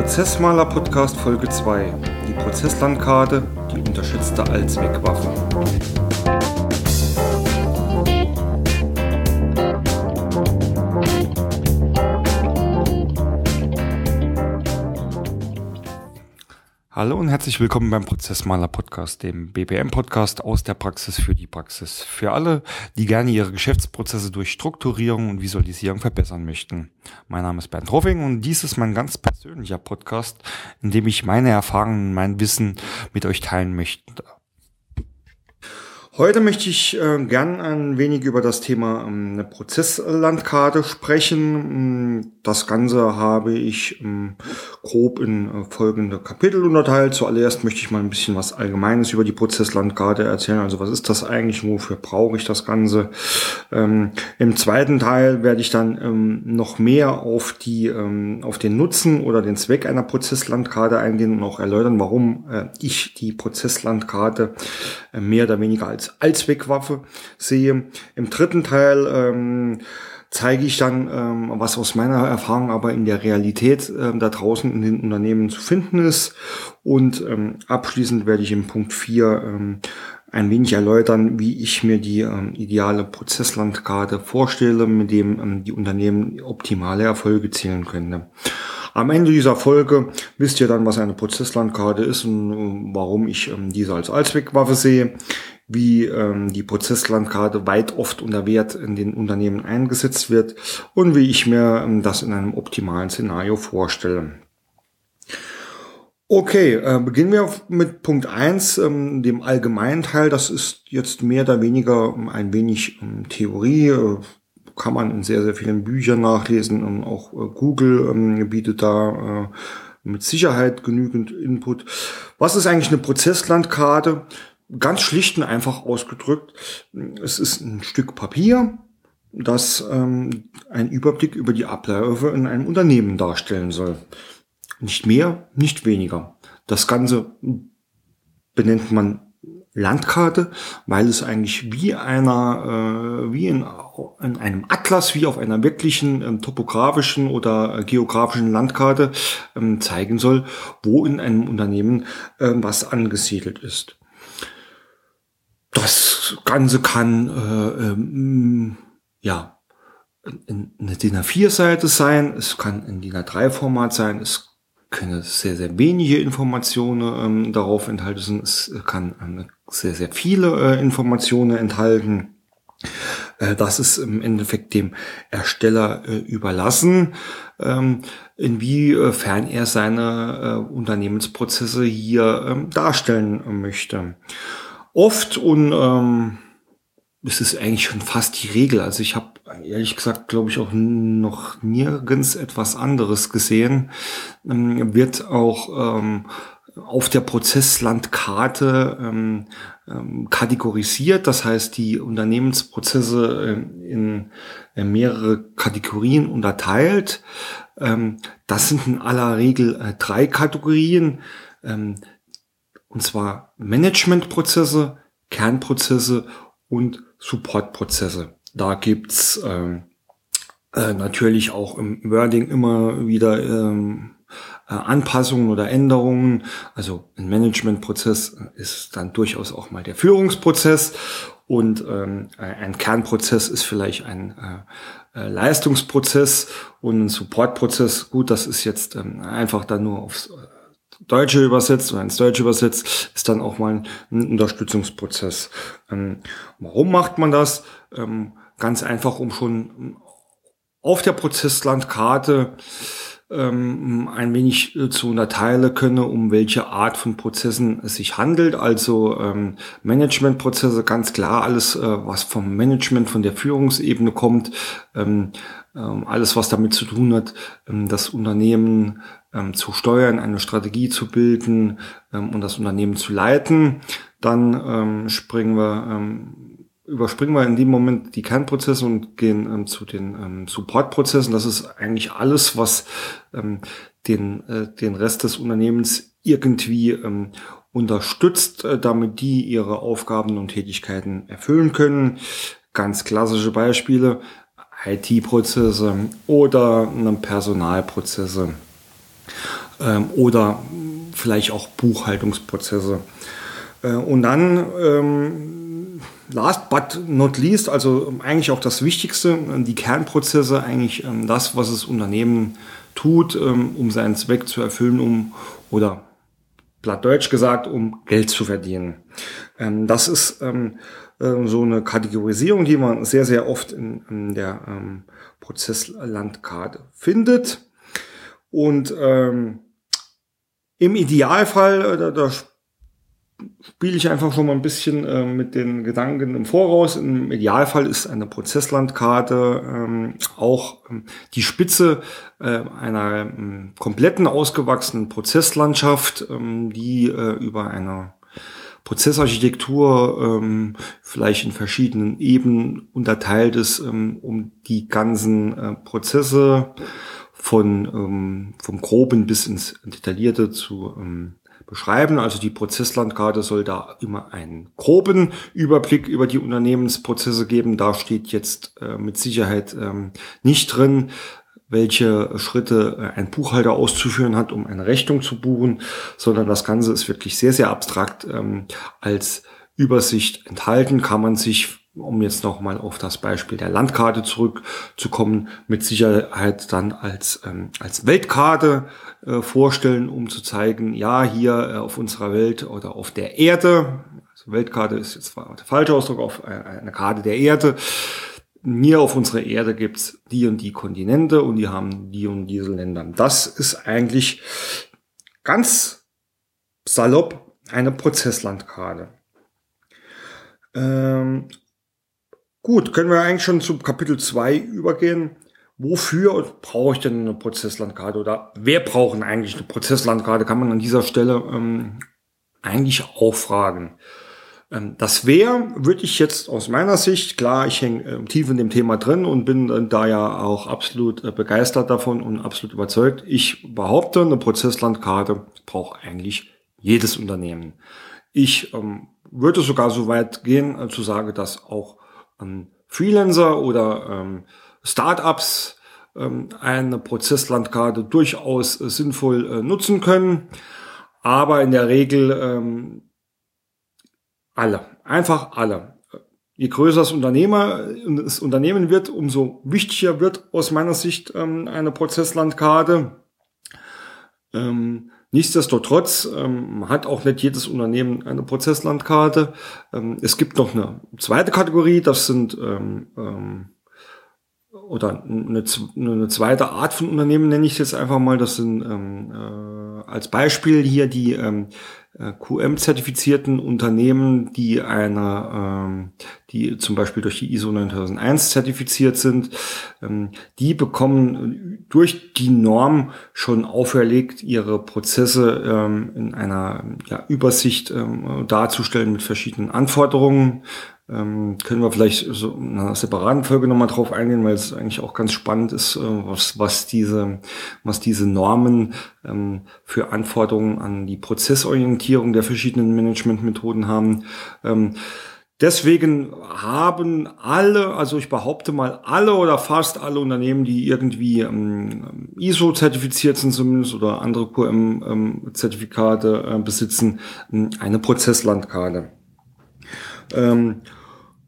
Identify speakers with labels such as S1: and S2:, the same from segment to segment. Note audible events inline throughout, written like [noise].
S1: Prozessmaler Podcast Folge 2. Die Prozesslandkarte, die unterschätzte Allzweckwaffe. Hallo und herzlich willkommen beim Prozessmaler Podcast, dem BPM Podcast aus der Praxis für die Praxis. Für alle, die gerne ihre Geschäftsprozesse durch Strukturierung und Visualisierung verbessern möchten. Mein Name ist Bernd Hoffing und dies ist mein ganz persönlicher Podcast, in dem ich meine Erfahrungen und mein Wissen mit euch teilen möchte. Heute möchte ich äh, gern ein wenig über das Thema ähm, eine Prozesslandkarte sprechen. Mm, das Ganze habe ich ähm, grob in äh, folgende Kapitel unterteilt. Zuallererst möchte ich mal ein bisschen was Allgemeines über die Prozesslandkarte erzählen. Also was ist das eigentlich? Wofür brauche ich das Ganze? Ähm, Im zweiten Teil werde ich dann ähm, noch mehr auf die, ähm, auf den Nutzen oder den Zweck einer Prozesslandkarte eingehen und auch erläutern, warum äh, ich die Prozesslandkarte äh, mehr oder weniger als als Allzweckwaffe sehe. Im dritten Teil ähm, zeige ich dann, ähm, was aus meiner Erfahrung aber in der Realität ähm, da draußen in den Unternehmen zu finden ist. Und ähm, abschließend werde ich im Punkt 4 ähm, ein wenig erläutern, wie ich mir die ähm, ideale Prozesslandkarte vorstelle, mit dem ähm, die Unternehmen optimale Erfolge zielen können. Am Ende dieser Folge wisst ihr dann, was eine Prozesslandkarte ist und äh, warum ich ähm, diese als Allzweckwaffe sehe wie ähm, die Prozesslandkarte weit oft unter Wert in den Unternehmen eingesetzt wird und wie ich mir ähm, das in einem optimalen Szenario vorstelle. Okay, äh, beginnen wir mit Punkt eins, ähm, dem allgemeinen Teil. Das ist jetzt mehr oder weniger ähm, ein wenig ähm, Theorie, äh, kann man in sehr, sehr vielen Büchern nachlesen und auch äh, Google ähm, bietet da äh, mit Sicherheit genügend Input. Was ist eigentlich eine Prozesslandkarte? Ganz schlicht und einfach ausgedrückt, es ist ein Stück Papier, das ähm, einen Überblick über die Abläufe in einem Unternehmen darstellen soll. Nicht mehr, nicht weniger. Das Ganze benennt man Landkarte, weil es eigentlich wie einer, äh, wie in, in einem Atlas, wie auf einer wirklichen ähm, topografischen oder äh, geografischen Landkarte ähm, zeigen soll, wo in einem Unternehmen äh, was angesiedelt ist. Das Ganze kann äh, ähm, ja eine DIN A4-Seite sein, es kann ein DIN A3-Format sein, es können sehr, sehr wenige Informationen ähm, darauf enthalten, es kann ähm, sehr, sehr viele äh, Informationen enthalten. Äh, das ist im Endeffekt dem Ersteller äh, überlassen, ähm, inwiefern er seine äh, Unternehmensprozesse hier ähm, darstellen möchte oft und ähm, es ist eigentlich schon fast die Regel. Also ich habe ehrlich gesagt, glaube ich, auch noch nirgends etwas anderes gesehen. Ähm, wird auch ähm, auf der Prozesslandkarte ähm, ähm, kategorisiert. Das heißt, die Unternehmensprozesse äh, in äh, mehrere Kategorien unterteilt. Ähm, das sind in aller Regel äh, drei Kategorien. Ähm, und zwar Managementprozesse, Kernprozesse und Supportprozesse. Da gibt's äh, äh, natürlich auch im Wording immer wieder ähm, äh, Anpassungen oder Änderungen. Also ein Managementprozess ist dann durchaus auch mal der Führungsprozess und ähm, ein Kernprozess ist vielleicht ein äh, äh, Leistungsprozess und ein Supportprozess. Gut, das ist jetzt ähm, einfach dann nur aufs Deutsche übersetzt oder ins Deutsche übersetzt, ist dann auch mal ein Unterstützungsprozess. Ähm, warum macht man das? Ähm, ganz einfach, um schon auf der Prozesslandkarte ähm, ein wenig äh, zu unterteilen könne, um welche Art von Prozessen es sich handelt. Also ähm, Managementprozesse, ganz klar, alles, äh, was vom Management, von der Führungsebene kommt, ähm, ähm, alles, was damit zu tun hat, ähm, das Unternehmen ähm, zu steuern, eine Strategie zu bilden ähm, und das Unternehmen zu leiten. Dann ähm, springen wir, ähm, überspringen wir in dem Moment die Kernprozesse und gehen ähm, zu den ähm, Supportprozessen. Das ist eigentlich alles, was ähm, den, äh, den Rest des Unternehmens irgendwie ähm, unterstützt, äh, damit die ihre Aufgaben und Tätigkeiten erfüllen können. Ganz klassische Beispiele. IT-Prozesse oder Personalprozesse. Ähm, oder vielleicht auch Buchhaltungsprozesse. Äh, und dann ähm, last but not least, also eigentlich auch das Wichtigste, die Kernprozesse, eigentlich ähm, das, was das Unternehmen tut, um seinen Zweck zu erfüllen, um oder plattdeutsch gesagt, um Geld zu verdienen. Das ist äh, so eine Kategorisierung, die man sehr, sehr oft in, der Prozesslandkarte findet. Und ähm, im Idealfall, äh, da, da spiele ich einfach schon mal ein bisschen äh, mit den Gedanken im Voraus. Im Idealfall ist eine Prozesslandkarte ähm, auch ähm, die Spitze äh, einer ähm, kompletten ausgewachsenen Prozesslandschaft, ähm, die äh, über eine Prozessarchitektur ähm, vielleicht in verschiedenen Ebenen unterteilt ist, ähm, um die ganzen äh, Prozesse von ähm, vom Groben bis ins Detaillierte zu ähm, beschreiben. Also die Prozesslandkarte soll da immer einen groben Überblick über die Unternehmensprozesse geben. Da steht jetzt äh, mit Sicherheit ähm, nicht drin, welche Schritte äh, ein Buchhalter auszuführen hat, um eine Rechnung zu buchen, sondern das Ganze ist wirklich sehr, sehr abstrakt ähm, als Übersicht enthalten, kann man sich um jetzt nochmal auf das Beispiel der Landkarte zurückzukommen, mit Sicherheit dann als, ähm, als Weltkarte äh, vorstellen, um zu zeigen, ja, hier äh, auf unserer Welt oder auf der Erde, also Weltkarte ist jetzt der falsche Ausdruck, auf äh, einer Karte der Erde, hier auf unserer Erde gibt's die und die Kontinente und die haben die und diese Länder. Das ist eigentlich ganz salopp eine Prozesslandkarte. Ähm, gut, können wir eigentlich schon zu Kapitel 2 übergehen. Wofür brauche ich denn eine Prozesslandkarte oder wer braucht eigentlich eine Prozesslandkarte, kann man an dieser Stelle ähm, eigentlich auch fragen. Ähm, das wäre, würde ich jetzt aus meiner Sicht, klar, ich hänge äh, tief in dem Thema drin und bin äh, da ja auch absolut äh, begeistert davon und absolut überzeugt. Ich behaupte, eine Prozesslandkarte braucht eigentlich jedes Unternehmen. Ich ähm, würde sogar so weit gehen, äh, zu sagen, dass auch ähm, Freelancer oder ähm, Startups ähm, eine Prozesslandkarte durchaus äh, sinnvoll äh, nutzen können. Aber in der Regel ähm, alle. Einfach alle. Je größer das, Unternehmer, das Unternehmen wird, umso wichtiger wird aus meiner Sicht ähm, eine Prozesslandkarte. Ähm, nichtsdestotrotz ähm, hat auch nicht jedes Unternehmen eine Prozesslandkarte. Ähm, es gibt noch eine zweite Kategorie, das sind ähm, ähm, oder eine, eine, zweite Art von Unternehmen nenne ich jetzt einfach mal. Das sind ähm, äh, als Beispiel hier die ähm, äh, QM-zertifizierten Unternehmen, die eine, ähm, die zum Beispiel durch die ISO 9001 zertifiziert sind, ähm, die bekommen durch die Norm schon auferlegt, ihre Prozesse ähm, in einer Übersicht darzustellen mit verschiedenen Anforderungen. Ähm, können wir vielleicht so in einer separaten Folge nochmal drauf eingehen, weil es eigentlich auch ganz spannend ist, äh, was, was diese, was diese Normen ähm, für Anforderungen an die Prozessorientierung der verschiedenen Managementmethoden haben. Ähm, Deswegen haben alle, also ich behaupte mal alle oder fast alle Unternehmen, die irgendwie ähm, ISO-zertifiziert sind zumindest oder andere QM-Zertifikate ähm, äh, besitzen, ähm, eine Prozesslandkarte. Ähm,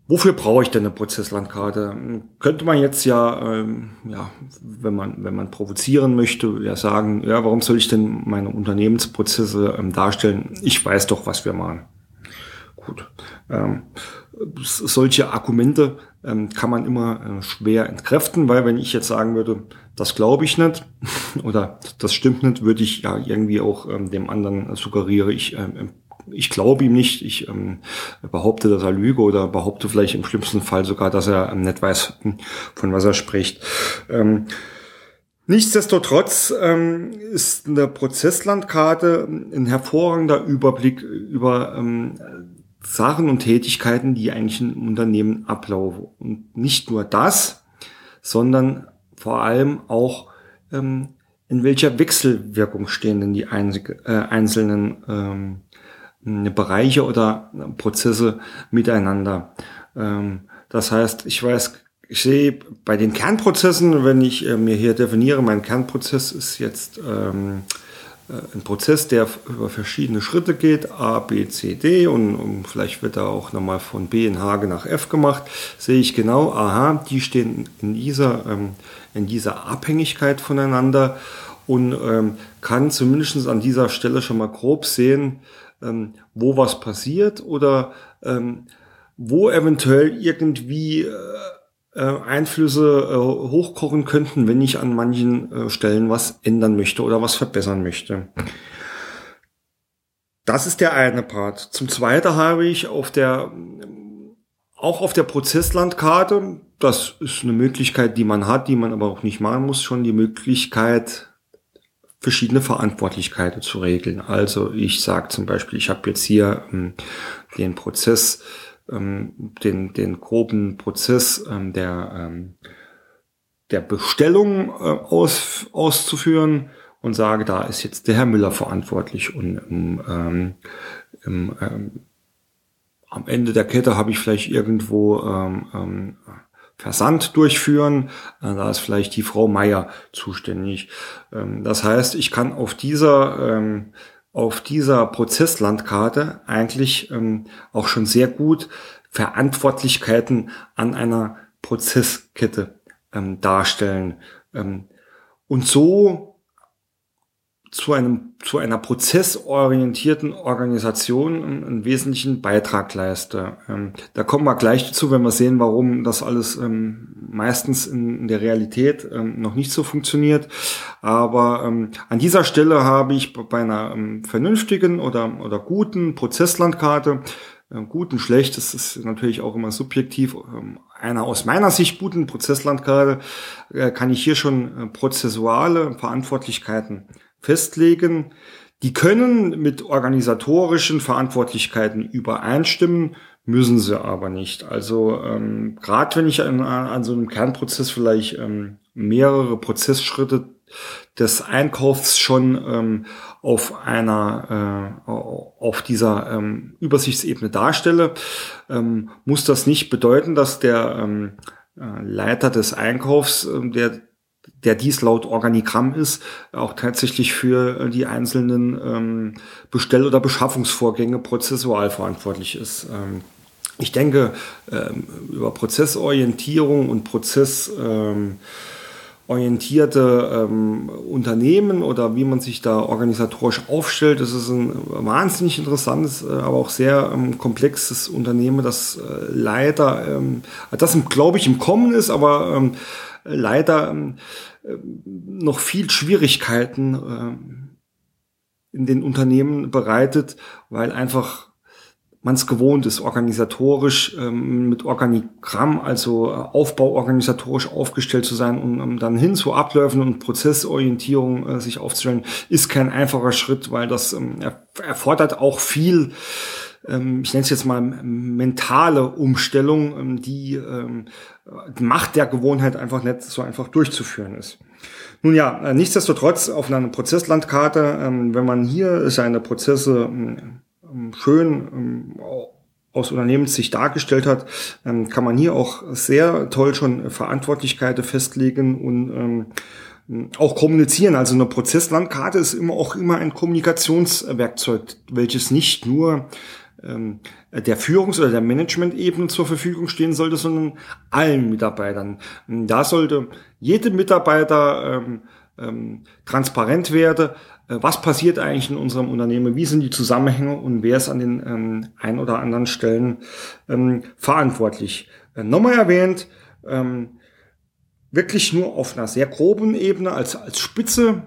S1: Wofür brauche ich denn eine Prozesslandkarte? Könnte man jetzt ja, ähm, ja, wenn man wenn man provozieren möchte, ja sagen, ja, warum soll ich denn meine Unternehmensprozesse ähm, darstellen? Ich weiß doch, was wir machen. Gut. Ähm, solche Argumente ähm, kann man immer äh, schwer entkräften, weil wenn ich jetzt sagen würde, das glaube ich nicht [laughs] oder das stimmt nicht, würde ich ja irgendwie auch ähm, dem anderen suggeriere, ich ähm, ich glaube ihm nicht. Ich ähm, behaupte, dass er lüge oder behaupte vielleicht im schlimmsten Fall sogar, dass er ähm, nicht weiß, von was er spricht. Ähm, nichtsdestotrotz ähm, ist eine Prozesslandkarte ein hervorragender Überblick über ähm, Sachen und Tätigkeiten, die eigentlich im Unternehmen ablaufen. Und nicht nur das, sondern vor allem auch ähm, in welcher Wechselwirkung stehen denn die äh, einzelnen ähm, Bereiche oder Prozesse miteinander. Ähm, das heißt, ich weiß, ich sehe bei den Kernprozessen, wenn ich äh, mir hier definiere, mein Kernprozess ist jetzt ähm, ein Prozess, der über verschiedene Schritte geht, A, B, C, D und, vielleicht wird da auch nochmal von B in Hage nach F gemacht, sehe ich genau, aha, die stehen in dieser, ähm, in dieser Abhängigkeit voneinander und kann zumindest an dieser Stelle schon mal grob sehen, ähm, wo was passiert oder ähm, wo eventuell irgendwie äh, äh, Einflüsse äh, hochkochen könnten, wenn ich an manchen äh, Stellen was ändern möchte oder was verbessern möchte. Das ist der eine Part. Zum Zweiten habe ich auf der, auch auf der Prozesslandkarte, das ist eine Möglichkeit, die man hat, die man aber auch nicht machen muss, schon die Möglichkeit, verschiedene Verantwortlichkeiten zu regeln. Also ich sage zum Beispiel, ich habe jetzt hier ähm, den Prozess ähm, den, den groben Prozess ähm, der, ähm, der Bestellung äh, aus, auszuführen und sage, da ist jetzt der Herr Müller verantwortlich und ähm, im, ähm, am Ende der Kette habe ich vielleicht irgendwo Versand durchführen. Äh, da ist vielleicht die Frau Meier zuständig. Ähm, das heißt, ich kann auf dieser ähm, auf dieser Prozesslandkarte eigentlich ähm, auch schon sehr gut Verantwortlichkeiten an einer Prozesskette darstellen. Und so zu einem, zu einer prozessorientierten Organisation einen, wesentlichen Beitrag leiste. Ähm, da kommen wir gleich dazu, wenn wir sehen, warum das alles ähm, meistens in, in, der Realität ähm, noch nicht so funktioniert. Aber ähm, an dieser Stelle habe ich bei einer ähm, vernünftigen oder, oder guten Prozesslandkarte äh, gut und schlecht, das ist natürlich auch immer subjektiv. Ähm, einer aus meiner Sicht guten Prozesslandkarte äh, kann ich hier schon äh, prozessuale Verantwortlichkeiten festlegen. Die können mit organisatorischen Verantwortlichkeiten übereinstimmen, müssen sie aber nicht. Also ähm, gerade wenn ich an, an, so einem Kernprozess vielleicht ähm, mehrere Prozessschritte des Einkaufs schon ähm, auf einer äh, auf dieser ähm, Übersichtsebene darstelle, ähm, muss das nicht bedeuten, dass der ähm, äh, Leiter des Einkaufs, äh, der der dies laut Organigramm ist, auch tatsächlich für äh, die einzelnen ähm, Bestell- oder Beschaffungsvorgänge prozessual verantwortlich ist. Ähm, ich denke, ähm, über Prozessorientierung und Prozess ähm, ähm, Unternehmen oder wie man sich da organisatorisch aufstellt. Das ist ein wahnsinnig interessantes, äh, aber auch sehr ähm, komplexes Unternehmen, das äh, leider, das glaube ich im Kommen ist, aber leider ähm, äh, noch viel Schwierigkeiten äh, in den Unternehmen bereitet, weil einfach man es gewohnt ist, organisatorisch ähm, mit Organigramm, also äh, Aufbau organisatorisch aufgestellt zu sein und um dann hin zu Abläufen und Prozessorientierung äh, sich aufzustellen, ist kein einfacher Schritt, weil das ähm, erfordert auch viel ähm, ich nenne es jetzt mal mentale Umstellung, ähm, die ähm, die Macht der Gewohnheit einfach nicht so einfach durchzuführen ist. Nun ja, äh, nichtsdestotrotz auf einer Prozesslandkarte, wenn man hier seine Prozesse schön aus Unternehmenssicht dargestellt hat, kann man hier auch sehr toll schon Verantwortlichkeiten festlegen und auch kommunizieren. Also eine Prozesslandkarte ist immer auch immer ein Kommunikationswerkzeug, welches nicht nur ähm, der Führungs- oder der Management-Ebene zur Verfügung stehen sollte, sondern allen Mitarbeitern. Da sollte jede Mitarbeiter ähm, ähm, transparent werden, äh, was passiert eigentlich in unserem Unternehmen, wie sind die Zusammenhänge und wer ist an den ähm, ein oder anderen Stellen ähm, verantwortlich. Äh, nochmal erwähnt, ähm, wirklich nur auf einer sehr groben Ebene als, als Spitze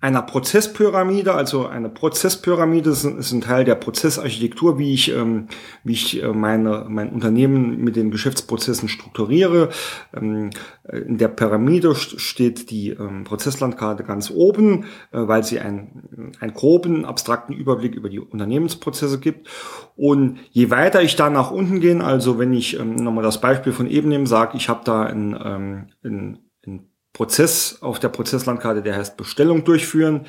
S1: einer Prozesspyramide, also eine Prozesspyramide ist, ein Teil der Prozessarchitektur, wie ich, ähm, wie ich äh, meine, mein Unternehmen mit den Geschäftsprozessen strukturiere. Ähm, in der Pyramide steht die ähm, Prozesslandkarte ganz oben, äh, weil sie einen, einen groben, abstrakten Überblick über die Unternehmensprozesse gibt. Und je weiter ich da nach unten gehe, also wenn ich ähm, nochmal das Beispiel von eben nehme, sage, ich habe da ein, ähm, ein, ein Prozess auf der Prozesslandkarte, der heißt Bestellung durchführen.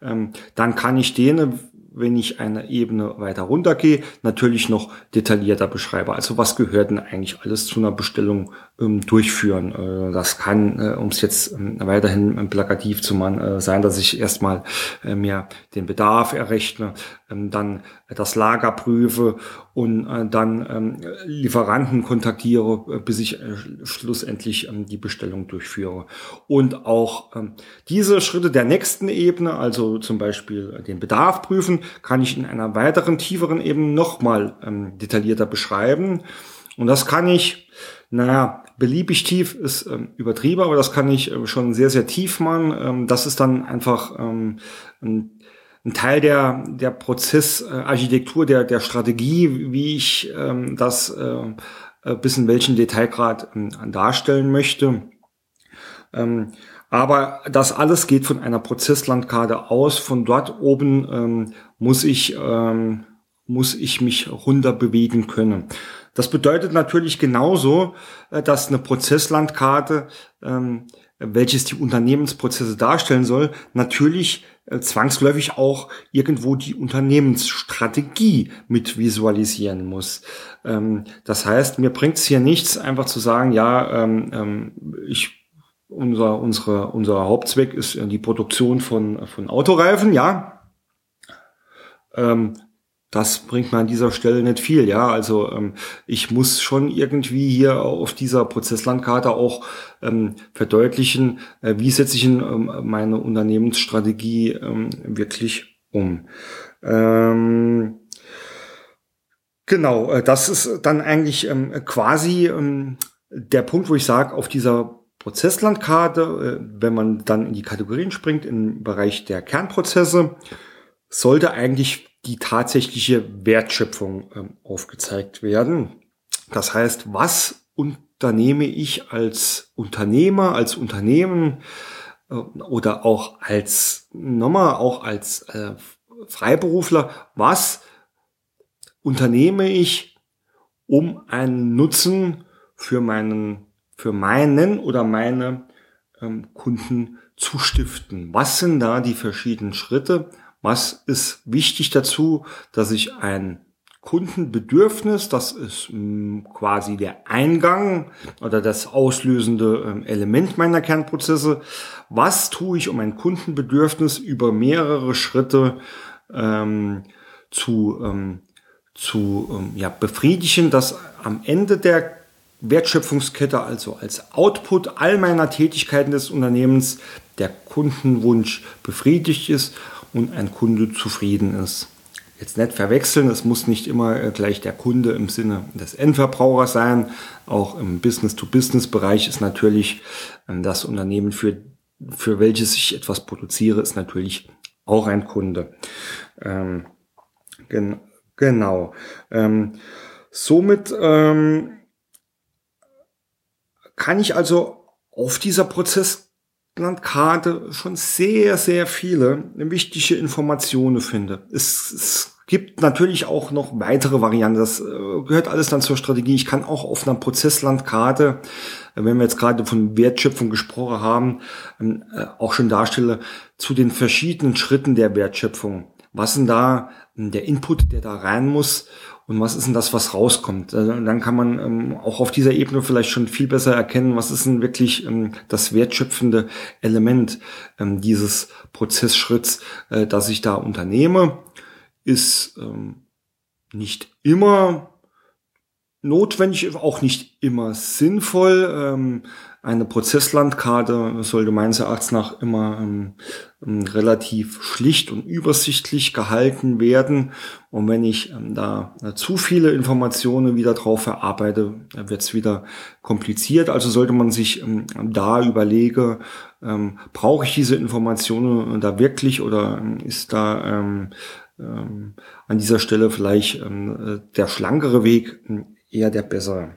S1: Ähm, dann kann ich den wenn ich eine Ebene weiter runtergehe, natürlich noch detaillierter beschreibe. Also was gehört denn eigentlich alles zu einer Bestellung ähm, durchführen? Äh, das kann, äh, um es jetzt ähm, weiterhin plakativ zu machen, äh, sein, dass ich erstmal äh, mir den Bedarf errechne, dann das Lager prüfe und äh, dann ähm, Lieferanten kontaktiere, äh, bis ich äh, schlussendlich ähm, die Bestellung durchführe. Und auch ähm, diese Schritte der nächsten Ebene, also zum Beispiel den Bedarf prüfen, kann ich in einer weiteren, tieferen Ebene nochmal ähm, detaillierter beschreiben. Und das kann ich, naja, beliebig tief ist ähm, übertrieben, aber das kann ich schon sehr, sehr tief machen. Ähm, das ist dann einfach ähm, ein ein Teil der, der Prozessarchitektur, der, der Strategie, wie ich ähm, das äh, äh, bis in welchen Detailgrad ähm, darstellen möchte. Ähm, aber das alles geht von einer Prozesslandkarte aus. Von dort oben ähm, muss ich ähm, muss ich mich runter bewegen können. Das bedeutet natürlich genauso, äh, dass eine Prozesslandkarte ähm, welches die Unternehmensprozesse darstellen soll, natürlich äh, zwangsläufig auch irgendwo die Unternehmensstrategie mit visualisieren muss. Ähm, das heißt, mir bringt es hier nichts, einfach zu sagen, ja, ähm, ähm, ich unser, unsere, unser Hauptzweck ist die Produktion von, von Autoreifen, ja. Ähm, das bringt mir an dieser Stelle nicht viel, ja. Also ähm, ich muss schon irgendwie hier auf dieser Prozesslandkarte auch ähm, verdeutlichen, äh, wie setze ich in, ähm, meine Unternehmensstrategie ähm, wirklich um. Ähm, genau, äh, das ist dann eigentlich ähm, quasi der Punkt, wo ich sage, auf dieser Prozesslandkarte, äh, wenn man dann in die Kategorien springt, im Bereich der Kernprozesse, sollte eigentlich die tatsächliche Wertschöpfung ähm, aufgezeigt werden. Das heißt, was unternehme ich als Unternehmer, als Unternehmen äh, oder auch als nochmal auch als äh, Freiberufler, was unternehme ich, um einen Nutzen für meinen für meinen oder meine ähm, Kunden zu stiften? Was sind da die verschiedenen Schritte? Was ist wichtig dazu, dass ich ein Kundenbedürfnis, das ist mh, mm, quasi der Eingang oder das auslösende ähm, Element meiner Kernprozesse. Was tue ich, um ein Kundenbedürfnis über mehrere Schritte ähm, zu, ähm, zu ähm, ja, befriedigen, dass am Ende der Wertschöpfungskette, also als Output all meiner Tätigkeiten des Unternehmens, der Kundenwunsch befriedigt ist und ein Kunde zufrieden ist. Jetzt nicht verwechseln, es muss nicht immer äh, gleich der Kunde im Sinne des Endverbrauchers sein. Auch im Business-to-Business-Bereich ist natürlich ähm, das Unternehmen, für, für welches ich etwas produziere, ist natürlich auch ein Kunde. Ähm, gen genau. Ähm, somit ähm, kann ich also auf dieser Prozess Landkarte schon sehr, sehr viele wichtige Informationen finde. Es, es gibt natürlich auch noch weitere Varianten. Das äh, gehört alles dann zur Strategie. Ich kann auch auf einer Prozesslandkarte, äh, wenn wir jetzt gerade von Wertschöpfung gesprochen haben, ähm, äh, auch schon darstelle, zu den verschiedenen Schritten der Wertschöpfung. Was denn da der Input, der da rein muss und was ist denn das, was rauskommt? Also dann kann man ähm, auch auf dieser Ebene vielleicht schon viel besser erkennen, was ist denn wirklich ähm, das wertschöpfende Element ähm, dieses Prozessschritts, äh, das ich da unternehme, ist ähm, nicht immer notwendig, auch nicht immer sinnvoll. Ähm, eine Prozesslandkarte sollte meines Erachtens nach immer ähm, ähm, relativ schlicht und übersichtlich gehalten werden. Und wenn ich ähm, da äh, zu viele Informationen wieder drauf verarbeite, wird es wieder kompliziert. Also sollte man sich ähm, da überlegen, ähm, brauche ich diese Informationen da wirklich oder ähm, ist da ähm, ähm, an dieser Stelle vielleicht ähm, äh, der schlankere Weg eher der bessere.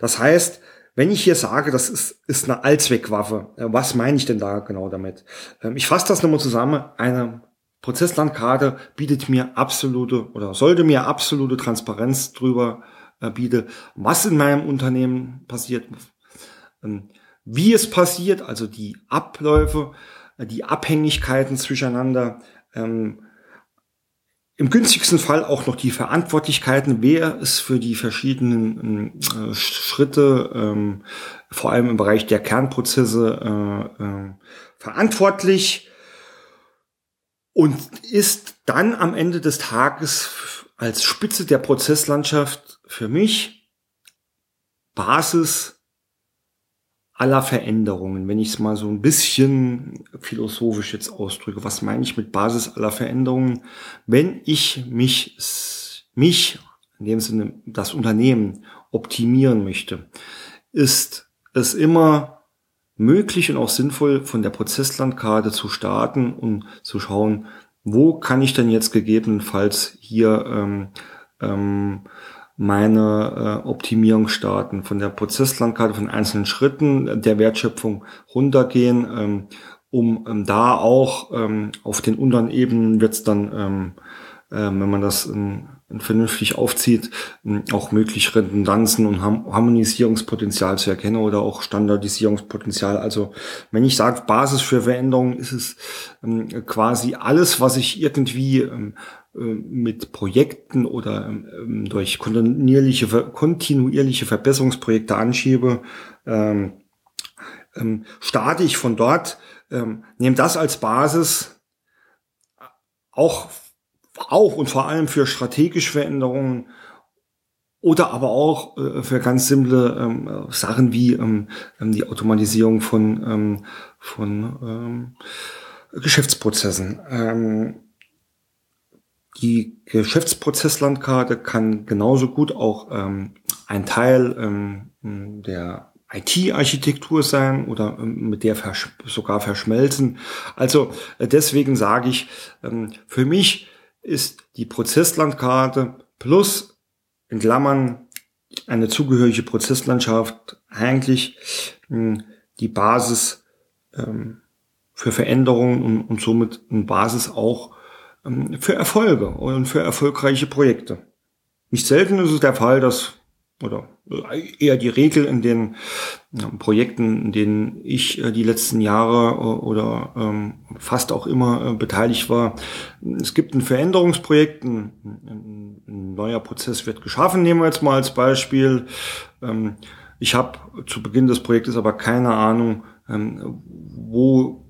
S1: Das heißt, wenn ich hier sage, das ist, ist eine Allzweckwaffe, äh, was meine ich denn da genau damit? Ähm, ich fasse das nochmal zusammen. Eine Prozesslandkarte bietet mir absolute oder sollte mir absolute Transparenz drüber äh, bieten, was in meinem Unternehmen passiert, ähm, wie es passiert, also die Abläufe, äh, die Abhängigkeiten zwischeneinander, ähm, im günstigsten Fall auch noch die Verantwortlichkeiten, wer ist für die verschiedenen äh, Schritte, ähm, vor allem im Bereich der Kernprozesse, äh, äh, verantwortlich und ist dann am Ende des Tages als Spitze der Prozesslandschaft für mich Basis aller Veränderungen, wenn ich es mal so ein bisschen philosophisch jetzt ausdrücke. Was meine ich mit Basis aller Veränderungen? Wenn ich mich, mich, in dem Sinne das Unternehmen optimieren möchte, ist es immer möglich und auch sinnvoll, von der Prozesslandkarte zu starten und zu schauen, wo kann ich denn jetzt gegebenenfalls hier ähm, ähm, meine äh, Optimierung starten, von der Prozesslandkarte, von einzelnen Schritten der Wertschöpfung runtergehen, ähm, um ähm, da auch ähm, auf den unteren Ebenen wird es dann, ähm, äh, wenn man das in, vernünftig aufzieht, auch möglich Redundanzen und Harmonisierungspotenzial zu erkennen oder auch Standardisierungspotenzial. Also wenn ich sage Basis für Veränderungen, ist es ähm, quasi alles, was ich irgendwie ähm, äh, mit Projekten oder ähm, durch kontinuierliche, kontinuierliche Verbesserungsprojekte anschiebe, starte ich von dort, nehme das als Basis auch auch und vor allem für strategische Veränderungen oder aber auch äh, für ganz simple ähm, Sachen wie ähm, ähm die Automatisierung von, ähm, von ähm, Geschäftsprozessen. Die Geschäftsprozesslandkarte kann genauso gut auch ähm, ein Teil ähm, der IT-Architektur sein oder ähm, mit der versch sogar verschmelzen. Also äh, deswegen sage ich, ähm, für mich ist die Prozesslandkarte plus in Klammern eine zugehörige Prozesslandschaft eigentlich hm, die Basis ähm, für Veränderungen und, und somit eine Basis auch für Erfolge und für erfolgreiche Projekte. Nicht selten ist es der Fall, dass oder eher die Regel in den Projekten, in denen ich äh, die letzten Jahre äh, oder ähm, fast auch immer äh, beteiligt war. Es gibt ein Veränderungsprojekt, ein, ein, neuer Prozess wird geschaffen, nehmen wir jetzt mal als Beispiel. Ähm, ich habe zu Beginn des Projektes aber keine Ahnung, ähm, wo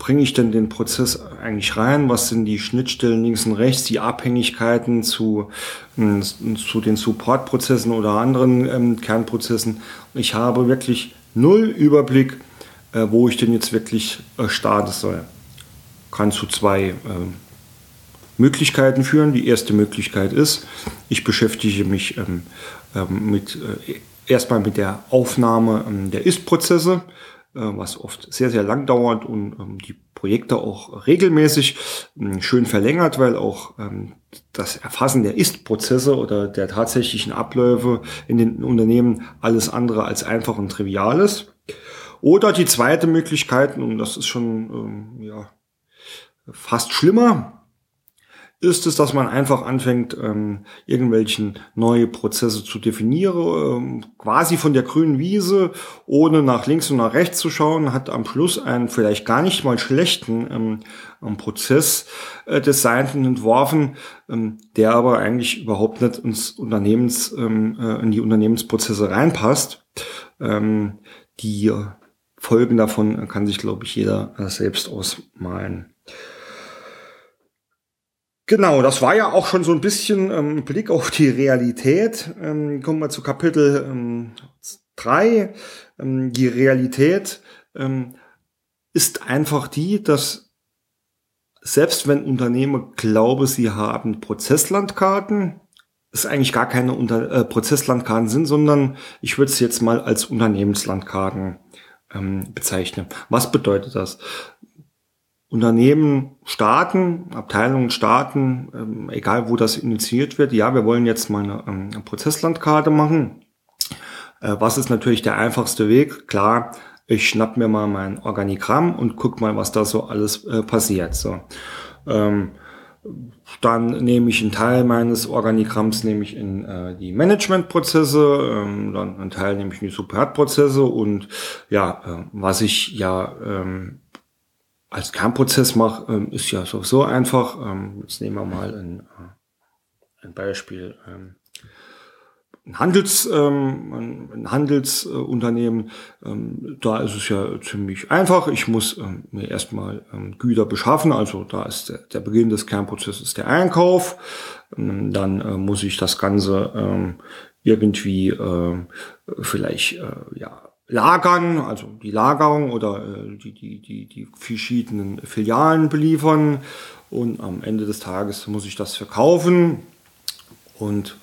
S1: bringe ich denn den Prozess eigentlich rein? Was sind die Schnittstellen links und rechts, die Abhängigkeiten zu, hm, zu den Supportprozessen oder anderen ähm, Kernprozessen? Ich habe wirklich null Überblick, äh, wo ich denn jetzt wirklich äh, starten soll. Kann zu zwei äh, Möglichkeiten führen. Die erste Möglichkeit ist, ich beschäftige mich ähm, ähm, mit äh, erstmal mit der Aufnahme ähm, der Ist-Prozesse was oft sehr, sehr lang dauert und ähm, die Projekte auch regelmäßig ähm, schön verlängert, weil auch ähm, das Erfassen der Ist-Prozesse oder der tatsächlichen Abläufe in den Unternehmen alles andere als einfach und trivial ist. Oder die zweite Möglichkeit, und das ist schon ja, fast schlimmer, ist es, dass man einfach anfängt, ähm, irgendwelchen neue Prozesse zu definieren, ähm, quasi von der grünen Wiese, ohne nach links und nach rechts zu schauen, hat am Schluss einen vielleicht gar nicht mal schlechten ähm, Prozess äh, designt und entworfen, ähm, der aber eigentlich überhaupt nicht ins Unternehmens, ähm, äh, in die Unternehmensprozesse reinpasst. Ähm, die Folgen davon kann sich, glaube ich, jeder äh, selbst ausmalen. Genau, das war ja auch schon so ein bisschen ähm, Blick auf die Realität. Ähm, kommen wir zu Kapitel ähm, 3. Ähm, die Realität ähm, ist einfach die, dass selbst wenn Unternehmen glauben, sie haben Prozesslandkarten, es eigentlich gar keine Unter äh, Prozesslandkarten sind, sondern ich würde es jetzt mal als Unternehmenslandkarten ähm, bezeichnen. Was bedeutet das? Unternehmen starten, Abteilungen starten, ähm, egal wo das initiiert wird. Ja, wir wollen jetzt mal eine, ähm, Prozesslandkarte machen. Äh, was ist natürlich der einfachste Weg? Klar, ich schnapp mir mal mein Organigramm und guck mal, was da so alles äh, passiert. So. Ähm, dann nehme ich einen Teil meines Organigramms nehme ich in äh, die Managementprozesse, ähm, dann einen Teil nehme ich in die Supportprozesse und ja, äh, was ich ja ähm, als Kernprozess mache, ähm, ist ja sowieso einfach. Ähm, jetzt nehmen wir mal ein, äh, ein Beispiel. Ähm, ein Handels, ähm, ein Handelsunternehmen, ähm, da ist es ja ziemlich einfach. Ich muss ähm, mir erstmal Güter beschaffen, also da ist der, der Beginn des Kernprozesses der Einkauf. Dann äh, muss ich das Ganze irgendwie äh, vielleicht äh, ja lagern, also die Lagerung oder äh, die, die, die, die verschiedenen Filialen beliefern und am Ende des Tages muss ich das verkaufen und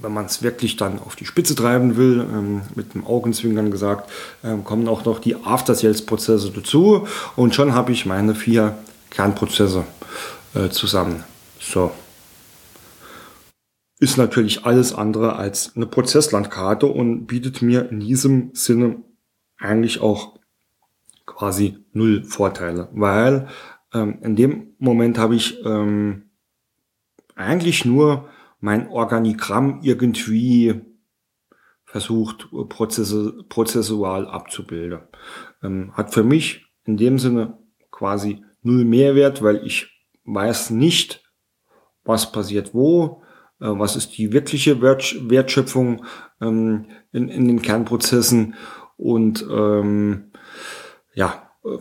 S1: wenn man es wirklich dann auf die Spitze treiben will, ähm, mit dem Augenzwinkern gesagt, ähm, kommen auch noch die After-Sales-Prozesse dazu und schon habe ich meine vier Kernprozesse äh, zusammen. So. Ist natürlich alles andere als eine Prozesslandkarte und bietet mir in diesem Sinne eigentlich auch quasi null Vorteile, weil ähm, in dem Moment habe ich ähm, eigentlich nur mein Organigramm irgendwie versucht, Prozesse, prozessual abzubilden. Ähm, hat für mich in dem Sinne quasi null Mehrwert, weil ich weiß nicht, was passiert wo, was ist die wirkliche Wert, Wertschöpfung ähm, in, in den Kernprozessen und ähm, ja, äh,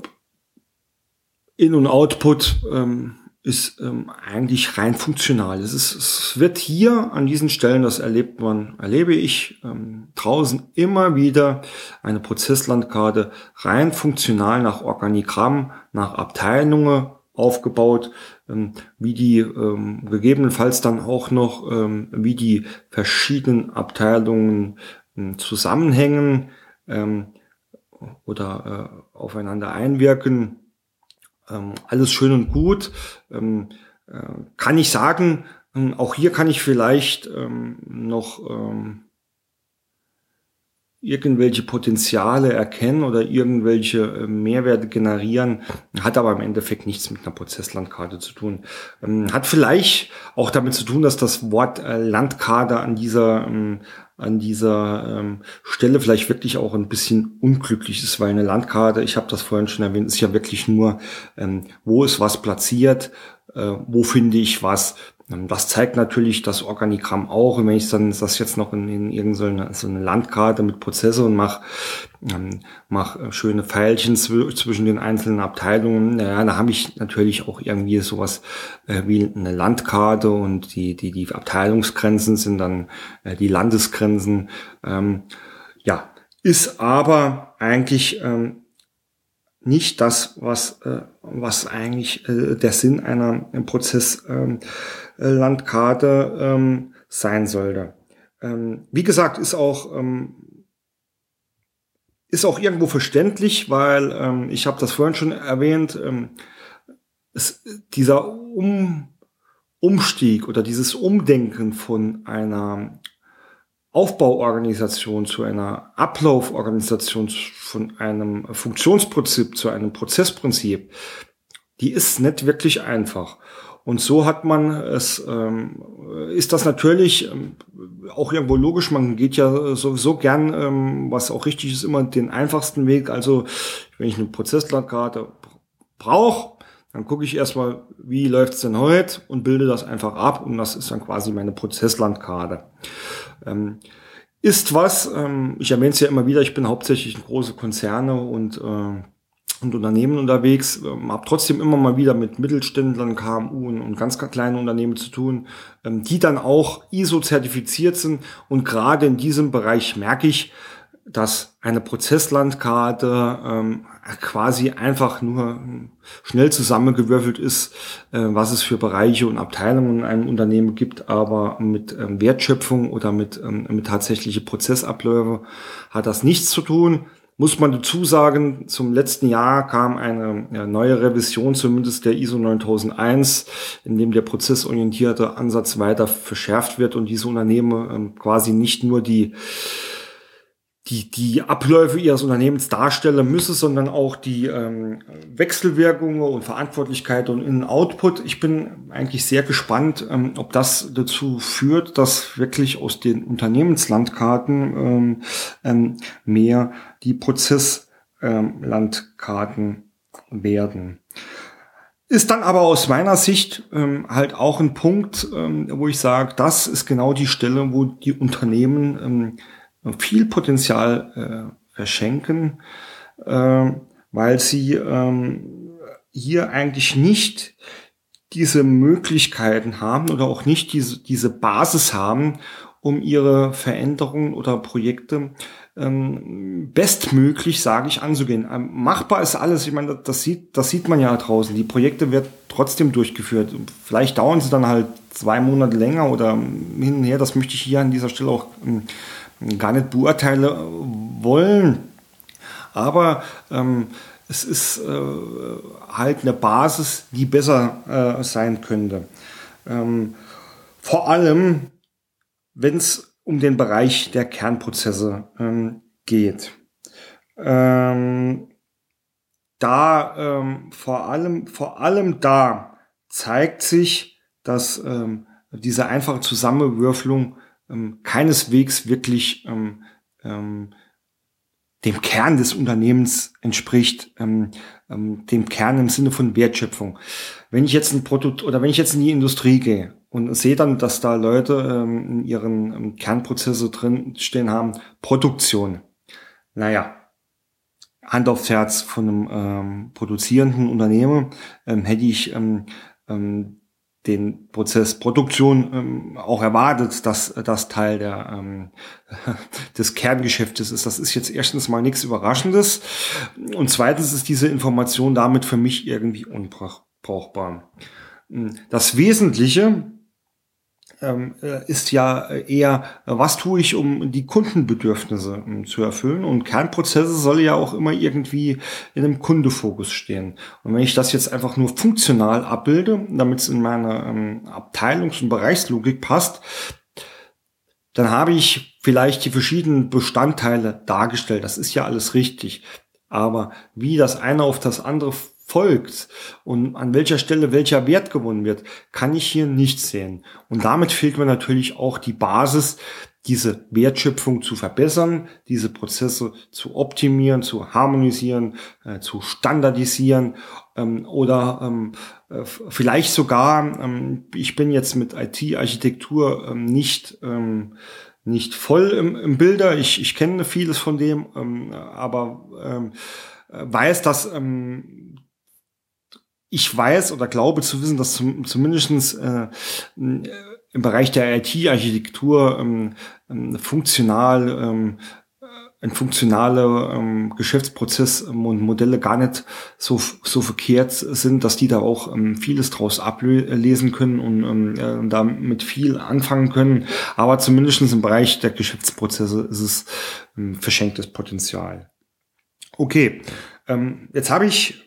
S1: In- und Output ähm, ist ähm, eigentlich rein funktional. Es, ist, es wird hier an diesen Stellen, das erlebt man, erlebe ich ähm, draußen immer wieder eine Prozesslandkarte rein funktional nach Organigramm, nach Abteilungen aufgebaut, ähm, wie die ähm, gegebenenfalls dann auch noch, ähm, wie die verschiedenen Abteilungen zusammenhängen oder äh, aufeinander einwirken alles schön und gut. Äh, kann ich sagen, auch hier kann ich vielleicht noch irgendwelche Potenziale erkennen oder irgendwelche äh, Mehrwerte generieren, hat aber im Endeffekt nichts mit einer Prozesslandkarte zu tun. Ähm, hat vielleicht auch damit zu tun, dass das Wort äh, Landkarte an dieser ähm, an dieser ähm, Stelle vielleicht wirklich auch ein bisschen unglücklich ist, weil eine Landkarte, ich habe das vorhin schon erwähnt, ist ja wirklich nur, wo ist was platziert, äh, wo finde ich was. Ähm, das zeigt natürlich das Organigramm auch. Und wenn ich dann das jetzt noch in, in irgendeine so eine Landkarte mit Prozesse und mache ähm, mach äh, schöne Pfeilchen zwischen den einzelnen Abteilungen, naja, da habe ich natürlich auch irgendwie sowas äh, wie eine Landkarte und die, die, die Abteilungsgrenzen sind dann äh, die Landesgrenzen. Ähm, ja, ist aber eigentlich ähm, nicht das, was, äh, was eigentlich äh, der Sinn einer Prozesslandkarte ähm, ähm, sein sollte. Ähm, wie gesagt, ist auch ähm, ist auch irgendwo verständlich, weil ähm, ich habe das vorhin schon erwähnt, ähm, es, dieser um, Umstieg oder dieses Umdenken von einer Aufbauorganisation zu einer Ablauforganisation, von einem Funktionsprinzip zu einem Prozessprinzip, die ist nicht wirklich einfach. Und so hat man es, ähm, ist das natürlich ähm, auch irgendwo logisch. Man geht ja sowieso gern, ähm, was auch richtig ist, immer den einfachsten Weg. Also wenn ich eine Prozesslandkarte brauche, dann gucke ich erstmal, wie läuft's denn heute und bilde das einfach ab. Und das ist dann quasi meine Prozesslandkarte. Ähm, ist was, ähm, ich erwähne es ja immer wieder, ich bin hauptsächlich in große Konzerne und, äh, und Unternehmen unterwegs, ähm, habe trotzdem immer mal wieder mit Mittelständlern, KMU und, ganz kleinen Unternehmen zu tun, ähm, die dann auch ISO-zertifiziert sind. Und gerade in diesem Bereich merke ich, dass eine Prozesslandkarte ähm, quasi einfach nur schnell zusammengewürfelt ist, äh, was es für Bereiche und Abteilungen in einem Unternehmen gibt, aber mit ähm, Wertschöpfung oder mit, ähm, mit tatsächliche Prozessabläufe hat das nichts zu tun. Muss man dazu sagen, zum letzten Jahr kam eine ja, neue Revision zumindest der ISO 9001, in dem der prozessorientierte Ansatz weiter verschärft wird und diese Unternehmen ähm, quasi nicht nur die die, die Abläufe ihres Unternehmens darstellen müsse, sondern auch die ähm, Wechselwirkungen und Verantwortlichkeit und In-Output. Ich bin eigentlich sehr gespannt, ähm, ob das dazu führt, dass wirklich aus den Unternehmenslandkarten ähm, ähm, mehr die Prozesslandkarten werden. Ist dann aber aus meiner Sicht ähm, halt auch ein Punkt, ähm, wo ich sage, das ist genau die Stelle, wo die Unternehmen ähm, viel Potenzial äh, verschenken, äh, weil sie ähm, hier eigentlich nicht diese Möglichkeiten haben oder auch nicht diese, diese Basis haben, um ihre Veränderungen oder Projekte ähm, bestmöglich, sage ich, anzugehen. Ähm, machbar ist alles, ich meine, das sieht, das sieht man ja draußen. Die Projekte werden trotzdem durchgeführt. Vielleicht dauern sie dann halt zwei Monate länger oder hin und her. Das möchte ich hier an dieser Stelle auch ähm, gar nicht beurteilen wollen. Aber ähm, es ist äh, halt eine Basis, die besser äh, sein könnte. Ähm, vor allem, wenn es um den Bereich der Kernprozesse ähm, geht. Ähm, da ähm, vor allem vor allem da zeigt sich, dass ähm, diese einfache Zusammenwürfelung ähm, keineswegs wirklich ähm, ähm, dem Kern des Unternehmens entspricht, ähm, ähm, dem Kern im Sinne von Wertschöpfung. Wenn ich jetzt ein Produkt oder wenn ich jetzt in die Industrie gehe und sehe dann, dass da Leute ähm, in ihren ähm, Kernprozesse drin stehen haben, Produktion. Naja, Hand aufs Herz von einem ähm, produzierenden Unternehmen ähm, hätte ich ähm, ähm, den Prozess Produktion ähm, auch erwartet, dass das Teil der, ähm, [laughs] des Kerngeschäftes ist. Das ist jetzt erstens mal nichts Überraschendes und zweitens ist diese Information damit für mich irgendwie unbrauchbar. Das Wesentliche ist ja eher, was tue ich, um die Kundenbedürfnisse um, zu erfüllen? Und Kernprozesse soll ja auch immer irgendwie in einem Kundefokus stehen. Und wenn ich das jetzt einfach nur funktional abbilde, damit es in meine ähm, Abteilungs- und Bereichslogik passt, dann habe ich vielleicht die verschiedenen Bestandteile dargestellt. Das ist ja alles richtig. Aber wie das eine auf das andere folgt und an welcher Stelle welcher Wert gewonnen wird, kann ich hier nicht sehen. Und damit fehlt mir natürlich auch die Basis, diese Wertschöpfung zu verbessern, diese Prozesse zu optimieren, zu harmonisieren, äh, zu standardisieren ähm, oder ähm, äh, vielleicht sogar, ähm, ich bin jetzt mit IT-Architektur ähm, nicht ähm, nicht voll im, im Bilder, ich, ich kenne vieles von dem, ähm, aber ähm, äh, weiß, dass ähm, ich weiß oder glaube zu wissen, dass zum, zumindestens äh, im Bereich der IT-Architektur ähm, ähm, funktional ähm, ein funktionale ähm, Geschäftsprozess ähm, und Modelle gar nicht so so verkehrt sind, dass die da auch ähm, vieles draus ablesen können und ähm, äh, damit viel anfangen können. Aber zumindest im Bereich der Geschäftsprozesse ist es ähm, verschenktes Potenzial. Okay, ähm, jetzt habe ich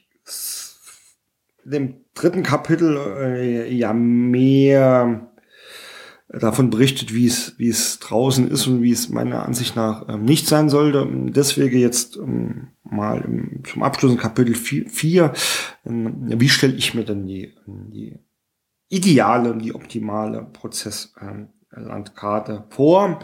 S1: dem dritten Kapitel äh, ja mehr davon berichtet, wie es, wie es draußen ist und wie es meiner Ansicht nach ähm, nicht sein sollte. Deswegen jetzt ähm, mal im, zum Abschluss in Kapitel 4, ähm, wie stelle ich mir denn die, die ideale, die optimale Prozesslandkarte vor?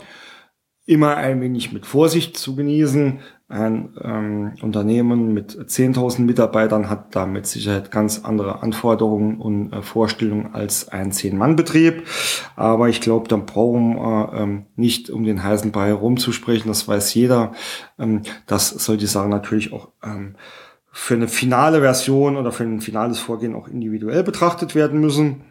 S1: Immer ein wenig mit Vorsicht zu genießen, ein ähm, Unternehmen mit 10.000 Mitarbeitern hat da mit Sicherheit ganz andere Anforderungen und äh, Vorstellungen als ein Zehn-Mann-Betrieb. Aber ich glaube, dann brauchen wir ähm, nicht um den heißen Brei herumzusprechen. Das weiß jeder. Ähm, dass solche Sachen natürlich auch ähm, für eine finale Version oder für ein finales Vorgehen auch individuell betrachtet werden müssen.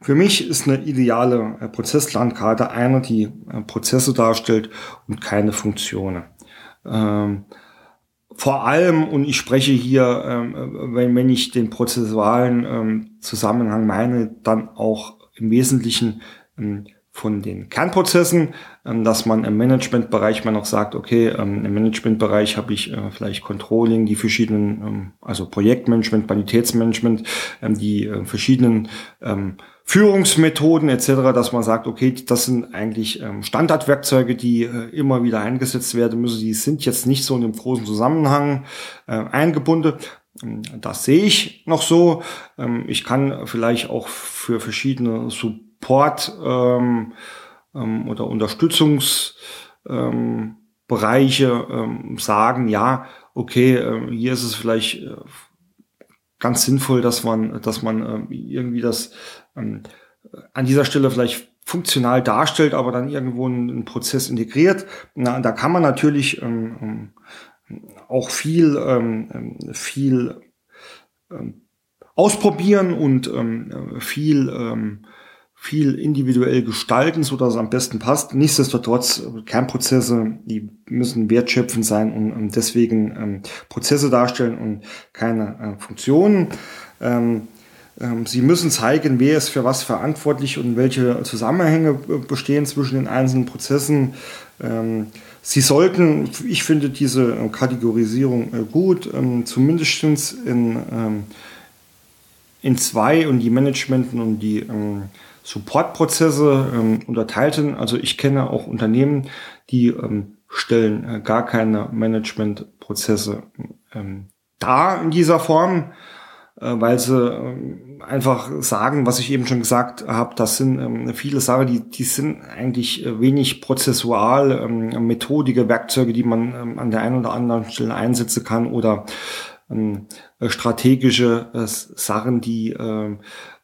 S1: Für mich ist eine ideale äh, Prozesslandkarte einer, die äh, Prozesse darstellt und keine Funktionen. Ähm, vor allem, und ich spreche hier, ähm, wenn, wenn ich den prozessualen ähm, Zusammenhang meine, dann auch im Wesentlichen ähm, von den Kernprozessen, ähm, dass man im Managementbereich man auch sagt, okay, ähm, im Managementbereich habe ich äh, vielleicht Controlling, die verschiedenen, also Projektmanagement, Qualitätsmanagement, die äh, verschiedenen Führungsmethoden etc., dass man sagt, okay, das sind eigentlich ähm, Standardwerkzeuge, die äh, immer wieder eingesetzt werden müssen. Die sind jetzt nicht so in dem großen Zusammenhang äh, eingebunden. Ähm, das sehe ich noch so. Ähm, ich kann vielleicht auch für verschiedene Support oder Unterstützungsbereiche sagen, ja, okay, hier ist es vielleicht äh, ganz sinnvoll, dass man, dass man äh, irgendwie das ähm, an dieser Stelle vielleicht funktional darstellt, aber dann irgendwo einen, Prozess integriert. Na, da kann man natürlich ähm, ähm auch viel, ähm, viel ähm, ausprobieren und ähm, viel ähm, viel individuell gestalten, so dass es am besten passt. Nichtsdestotrotz, Kernprozesse, die müssen wertschöpfend sein und, deswegen ähm, Prozesse darstellen und keine äh, Funktionen. Ähm, ähm, sie müssen zeigen, wer ist für was verantwortlich und welche Zusammenhänge bestehen zwischen den einzelnen Prozessen. Ähm, sie sollten, ich finde diese Kategorisierung äh, gut, ähm, zumindest in, ähm, in zwei und die Managementen und die Supportprozesse ähm, unterteilten. Also ich kenne auch Unternehmen, die ähm, stellen äh, gar keine Managementprozesse ähm, dar in dieser Form, äh, weil sie äh, einfach sagen, was ich eben schon gesagt habe, das sind ähm, viele Sachen, die, die sind eigentlich äh, wenig prozessual, ähm, methodige Werkzeuge, die man ähm, an der einen oder anderen Stelle einsetzen kann oder ähm, strategische äh, Sachen, die äh,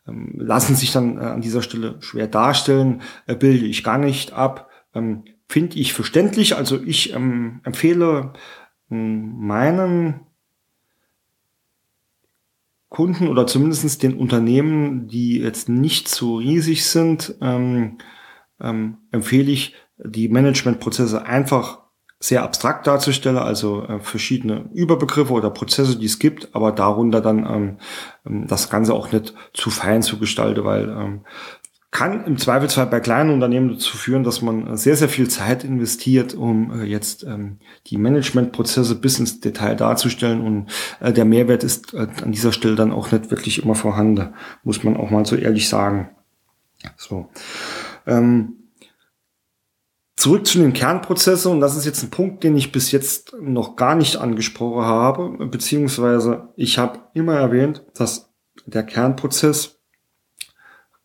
S1: ähm, lassen sich dann äh, an dieser Stelle schwer darstellen, äh, bilde ich gar nicht ab, ähm, finde ich verständlich. Also ich ähm, empfehle meinen Kunden oder zumindest den Unternehmen, die jetzt nicht so riesig sind, ähm, ähm, empfehle ich, die Managementprozesse einfach sehr abstrakt darzustelle, also äh, verschiedene Überbegriffe oder Prozesse, die es gibt, aber darunter dann ähm, ähm, das Ganze auch nicht zu fein zu gestalten, weil ähm, kann im Zweifelsfall bei kleinen Unternehmen dazu führen, dass man sehr, sehr viel Zeit investiert, um äh, jetzt ähm, die Managementprozesse bis ins Detail darzustellen und äh, der Mehrwert ist äh, an dieser Stelle dann auch nicht wirklich immer vorhanden, muss man auch mal so ehrlich sagen. So. Ähm, Zurück zu den Kernprozessen, und das ist jetzt ein Punkt, den ich bis jetzt noch gar nicht angesprochen habe, beziehungsweise ich habe immer erwähnt, dass der Kernprozess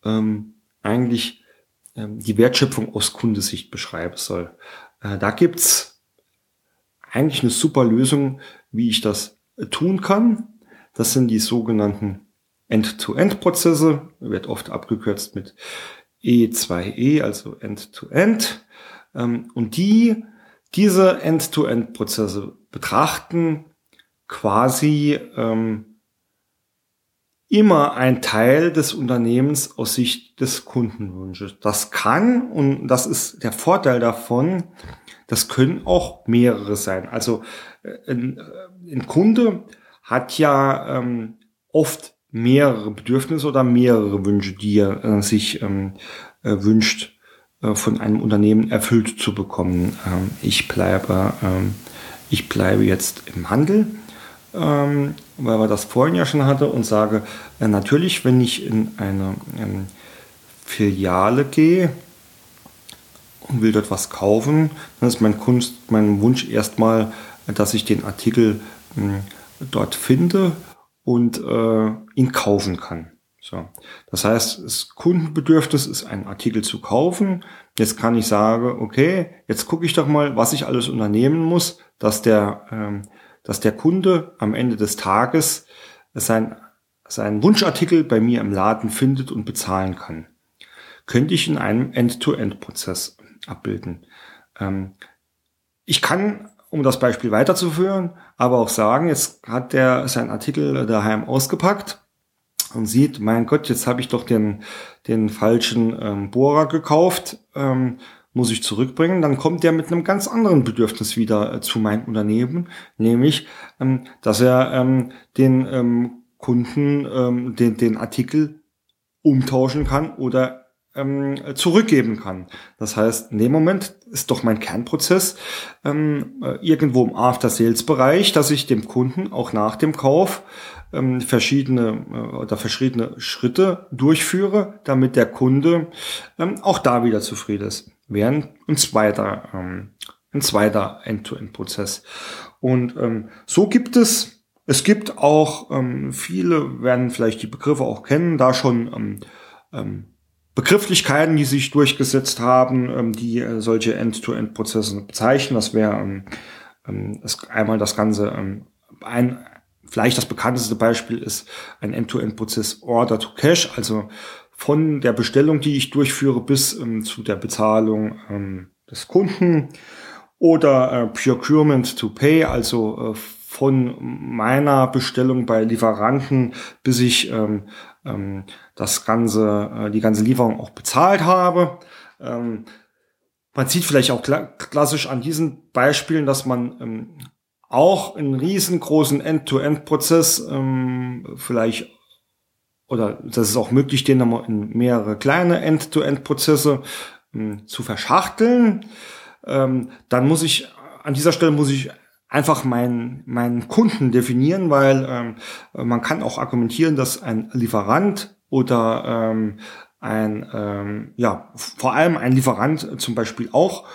S1: ähm, eigentlich ähm, die Wertschöpfung aus Kundesicht beschreiben soll. Äh, da gibt's eigentlich eine super Lösung, wie ich das äh, tun kann. Das sind die sogenannten End-to-End-Prozesse, wird oft abgekürzt mit E2E, e, also End-to-End. Ähm, und die diese End-to-End-Prozesse betrachten quasi ähm, immer ein Teil des Unternehmens aus Sicht des Kundenwunsches. Das kann, und das ist der Vorteil davon, das können auch mehrere sein. Also äh, ein, äh, ein Kunde hat ja ähm, oft mehrere Bedürfnisse oder mehrere Wünsche, die er äh, sich ähm, äh, wünscht von einem Unternehmen erfüllt zu bekommen. Ähm, ich bleibe, ähm, ich bleibe jetzt im Handel, ähm, weil wir das vorhin ja schon hatte und sage, äh, natürlich, wenn ich in eine Filiale gehe und will dort was kaufen, dann ist mein Kunst, mein Wunsch erstmal, dass ich den Artikel dort finde und äh, ihn kaufen kann. So. Das heißt, das Kundenbedürfnis ist, ein Artikel zu kaufen. Jetzt kann ich sagen, okay, jetzt gucke ich doch mal, was ich alles unternehmen muss, dass der, ähm, dass der Kunde am Ende des Tages sein, seinen Wunschartikel bei mir im Laden findet und bezahlen kann. Könnte ich in einem End-to-End-Prozess abbilden. Ähm, ich kann, um das Beispiel weiterzuführen, aber auch sagen, jetzt hat der sein Artikel daheim ausgepackt und sieht, mein Gott, jetzt habe ich doch den, den falschen ähm, Bohrer gekauft, ähm, muss ich zurückbringen, dann kommt der mit einem ganz anderen Bedürfnis wieder äh, zu meinem Unternehmen, nämlich, ähm, dass er ähm, den ähm, Kunden ähm, den, den Artikel umtauschen kann oder ähm, zurückgeben kann. Das heißt, in dem Moment ist doch mein Kernprozess ähm, äh, irgendwo im After-Sales-Bereich, dass ich dem Kunden auch nach dem Kauf ähm, verschiedene äh, oder verschiedene Schritte durchführe, damit der Kunde ähm, auch da wieder zufrieden ist. Während ein zweiter, ähm, ein zweiter End-to-End-Prozess. Und ähm, so gibt es, es gibt auch, ähm, viele werden vielleicht die Begriffe auch kennen, da schon ähm, ähm, Begrifflichkeiten, die sich durchgesetzt haben, ähm, die äh, solche End-to-End-Prozesse bezeichnen. Das wäre ähm, ähm, einmal das Ganze, ähm, ein, vielleicht das bekannteste Beispiel ist ein End-to-End-Prozess Order to Cash, also von der Bestellung, die ich durchführe, bis ähm, zu der Bezahlung ähm, des Kunden oder äh, Procurement to Pay, also äh, von meiner Bestellung bei Lieferanten, bis ich ähm, ähm, das ganze, äh, die ganze Lieferung auch bezahlt habe. Ähm, man sieht vielleicht auch kla klassisch an diesen Beispielen, dass man ähm, auch einen riesengroßen End-to-End-Prozess ähm, vielleicht oder das ist auch möglich, den nochmal in mehrere kleine End-to-End-Prozesse ähm, zu verschachteln. Ähm, dann muss ich an dieser Stelle muss ich einfach meinen meinen Kunden definieren, weil ähm, man kann auch argumentieren, dass ein Lieferant oder ähm, ein ähm, ja vor allem ein Lieferant zum Beispiel auch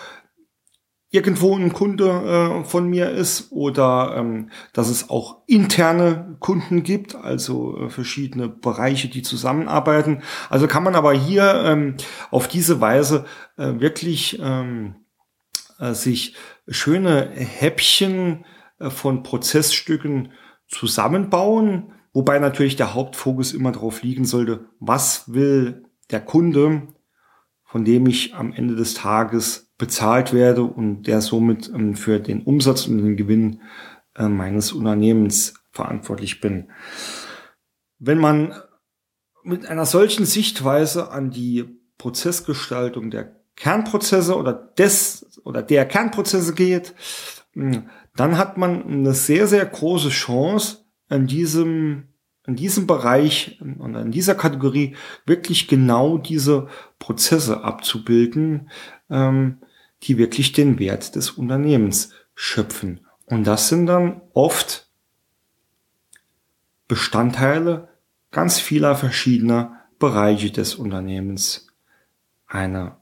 S1: irgendwo ein Kunde äh, von mir ist oder ähm, dass es auch interne Kunden gibt, also äh, verschiedene Bereiche, die zusammenarbeiten. Also kann man aber hier ähm, auf diese Weise äh, wirklich ähm, äh, sich schöne Häppchen äh, von Prozessstücken zusammenbauen, wobei natürlich der Hauptfokus immer darauf liegen sollte, was will der Kunde, von dem ich am Ende des Tages bezahlt werde und der somit ähm, für den Umsatz und den Gewinn äh, meines Unternehmens verantwortlich bin. Wenn man mit einer solchen Sichtweise an die Prozessgestaltung der Kernprozesse oder des oder der Kernprozesse geht, hm, dann hat man eine sehr, sehr große Chance, in diesem, in diesem Bereich und in dieser Kategorie wirklich genau diese Prozesse abzubilden, ähm, die wirklich den Wert des Unternehmens schöpfen. Und das sind dann oft Bestandteile ganz vieler verschiedener Bereiche des Unternehmens. Eine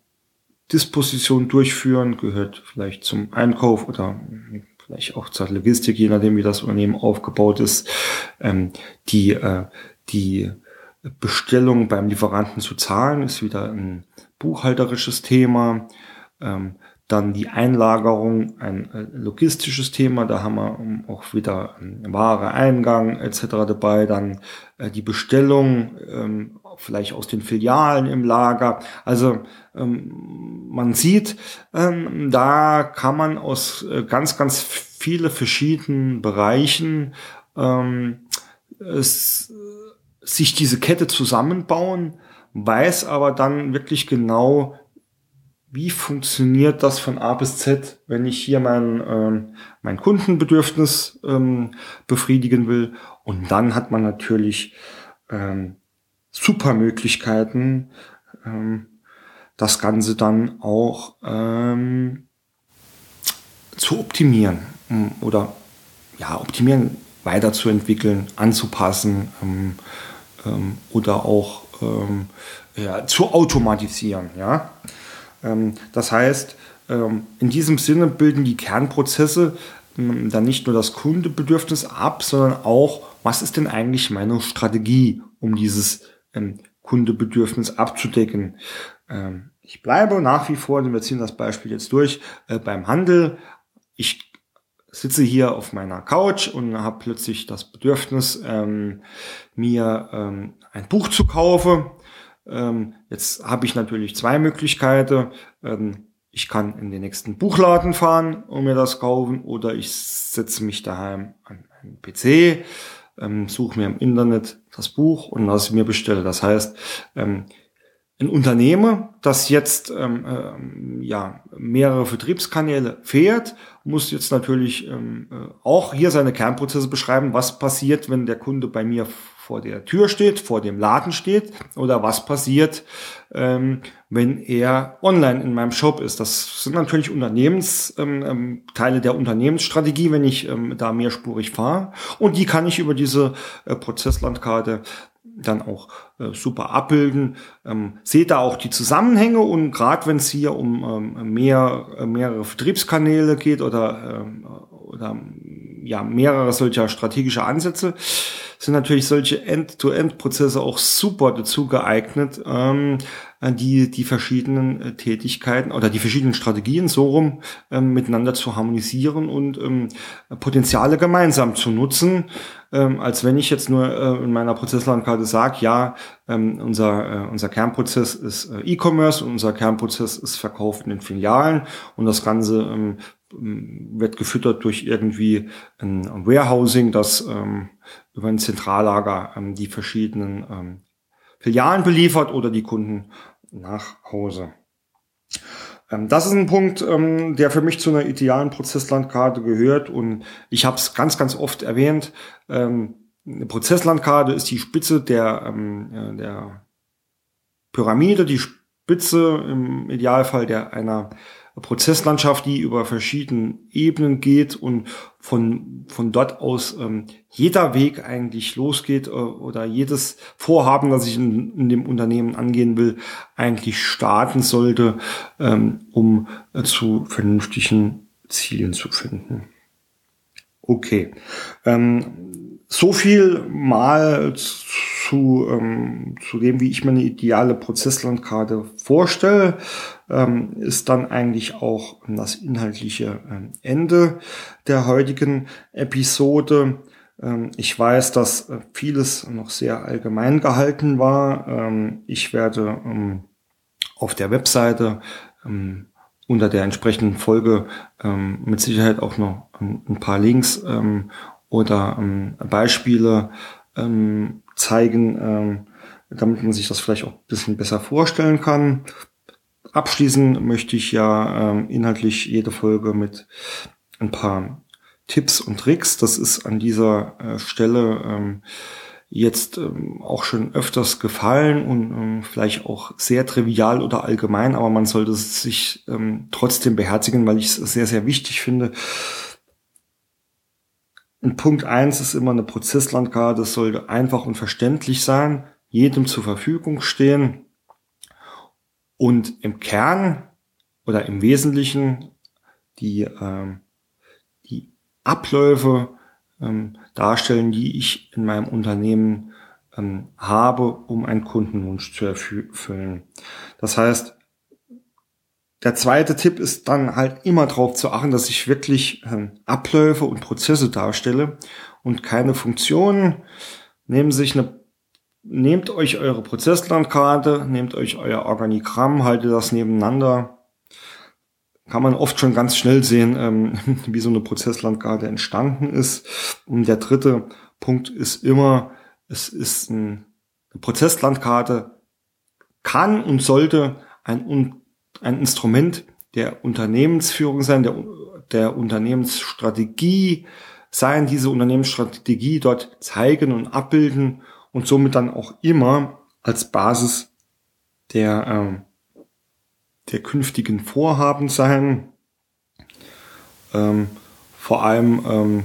S1: Disposition durchführen, gehört vielleicht zum Einkauf oder vielleicht auch zur Logistik, je nachdem, wie das Unternehmen aufgebaut ist, ähm, die, äh, die Bestellung beim Lieferanten zu zahlen, ist wieder ein buchhalterisches Thema. Ähm, dann die Einlagerung, ein äh, logistisches Thema, da haben wir ähm, auch wieder ähm, Ware, Eingang etc. dabei. Dann äh, die Bestellung, ähm, vielleicht aus den Filialen im Lager. Also man sieht, da kann man aus äh, ganz, ganz viele verschiedenen Bereichen es, sich diese Kette zusammenbauen, weiß aber dann wirklich genau, wie funktioniert das von A bis Z, wenn ich hier mein, ähm, mein Kundenbedürfnis ähm, befriedigen will. Und dann hat man natürlich ähm, super Möglichkeiten, ähm, das Ganze dann auch ähm, zu optimieren ähm, oder ja, optimieren, weiterzuentwickeln, anzupassen ähm, ähm, oder auch ähm, ja, zu automatisieren. Ja. Ähm, das heißt, ähm, in diesem Sinne bilden die Kernprozesse dann nicht nur das Kundebedürfnis ab, sondern auch, was ist denn eigentlich meine Strategie, um dieses Kundebedürfnis abzudecken. Ich bleibe nach wie vor, wir ziehen das Beispiel jetzt durch, äh, beim Handel. Ich sitze hier auf meiner Couch und habe plötzlich das Bedürfnis, mir ein Buch zu kaufen ähm, jetzt habe ich natürlich zwei Möglichkeiten. Ähm, ich kann in den nächsten Buchladen fahren und mir das kaufen oder ich setze mich daheim an einen PC, ähm, suche mir im Internet das Buch und lasse mir bestellen. Das heißt, ähm, ein Unternehmen, das jetzt ähm, ähm, ja mehrere Vertriebskanäle fährt, muss jetzt natürlich ähm, äh, auch hier seine Kernprozesse beschreiben, was passiert, wenn der Kunde bei mir vor der Tür steht, vor dem Laden steht oder was passiert, ähm, wenn er online in meinem Shop ist. Das sind natürlich Unternehmens, ähm, ähm, der Unternehmensstrategie, wenn ich ähm, da mehrspurig fahre. Und die kann ich über diese äh, Prozesslandkarte dann auch äh, super abbilden. Ähm, seht da auch die Zusammenhänge und gerade wenn es hier um ähm, mehr, mehrere Vertriebskanäle geht oder, ähm, oder ja, mehrere solcher strategischer Ansätze, sind natürlich solche End-to-End-Prozesse auch super dazu geeignet, ähm, die die verschiedenen äh, Tätigkeiten oder die verschiedenen Strategien so rum ähm, miteinander zu harmonisieren und ähm, Potenziale gemeinsam zu nutzen, ähm, als wenn ich jetzt nur äh, in meiner Prozesslandkarte sage, ja, ähm, unser, äh, unser Kernprozess ist äh, E-Commerce und unser Kernprozess ist Verkauf in den Filialen und das Ganze ähm, wird gefüttert durch irgendwie ein Warehousing, das ähm, über ein Zentrallager ähm, die verschiedenen ähm, Filialen beliefert oder die Kunden nach Hause. Ähm, das ist ein Punkt, ähm, der für mich zu einer idealen Prozesslandkarte gehört und ich habe es ganz, ganz oft erwähnt. Ähm, eine Prozesslandkarte ist die Spitze der, der Pyramide, die Spitze im Idealfall der einer Prozesslandschaft, die über verschiedene Ebenen geht und von, von dort aus ähm, jeder Weg eigentlich losgeht äh, oder jedes Vorhaben, das ich in, in, dem Unternehmen angehen will, eigentlich starten sollte, ähm, um äh, zu vernünftigen Zielen zu finden. Okay. Ähm, so viel mal zu, ähm, zu dem, wie ich mir eine ideale Prozesslandkarte vorstelle, ähm, ist dann eigentlich auch das inhaltliche ähm, Ende der heutigen Episode. Ähm, ich weiß, dass äh, vieles noch sehr allgemein gehalten war. Ähm, ich werde ähm, auf der Webseite unter der entsprechenden Folge mit Sicherheit auch noch ein, paar Links oder Beispiele zeigen, ähm, damit man sich das vielleicht auch ein bisschen besser vorstellen kann. Abschließen möchte ich ja ähm, inhaltlich jede Folge mit ein paar Tipps und Tricks. Das ist an dieser äh, Stelle ähm, jetzt ähm, auch schon öfters gefallen und ähm, vielleicht auch sehr trivial oder allgemein, aber man sollte sich ähm, trotzdem beherzigen, weil ich es sehr, sehr wichtig finde, und Punkt eins ist immer eine Prozesslandkarte, es sollte einfach und verständlich sein, jedem zur Verfügung stehen und im Kern oder im Wesentlichen die, ähm, die Abläufe ähm, darstellen, die ich in meinem Unternehmen ähm, habe, um einen Kundenwunsch zu erfüllen. Das heißt, der zweite Tipp ist dann halt immer darauf zu achten, dass ich wirklich ähm, Abläufe und Prozesse darstelle und keine Funktionen. Nehmen sich eine, nehmt euch eure Prozesslandkarte, nehmt euch euer Organigramm, haltet das nebeneinander. Kann man oft schon ganz schnell sehen, ähm, [laughs] wie so eine Prozesslandkarte entstanden ist. Und der dritte Punkt ist immer, es ist ein, eine Prozesslandkarte kann und sollte ein ein Instrument der Unternehmensführung sein, der, der Unternehmensstrategie sein, diese Unternehmensstrategie dort zeigen und abbilden und somit dann auch immer als Basis der, ähm, der künftigen Vorhaben sein. Ähm, vor allem ähm,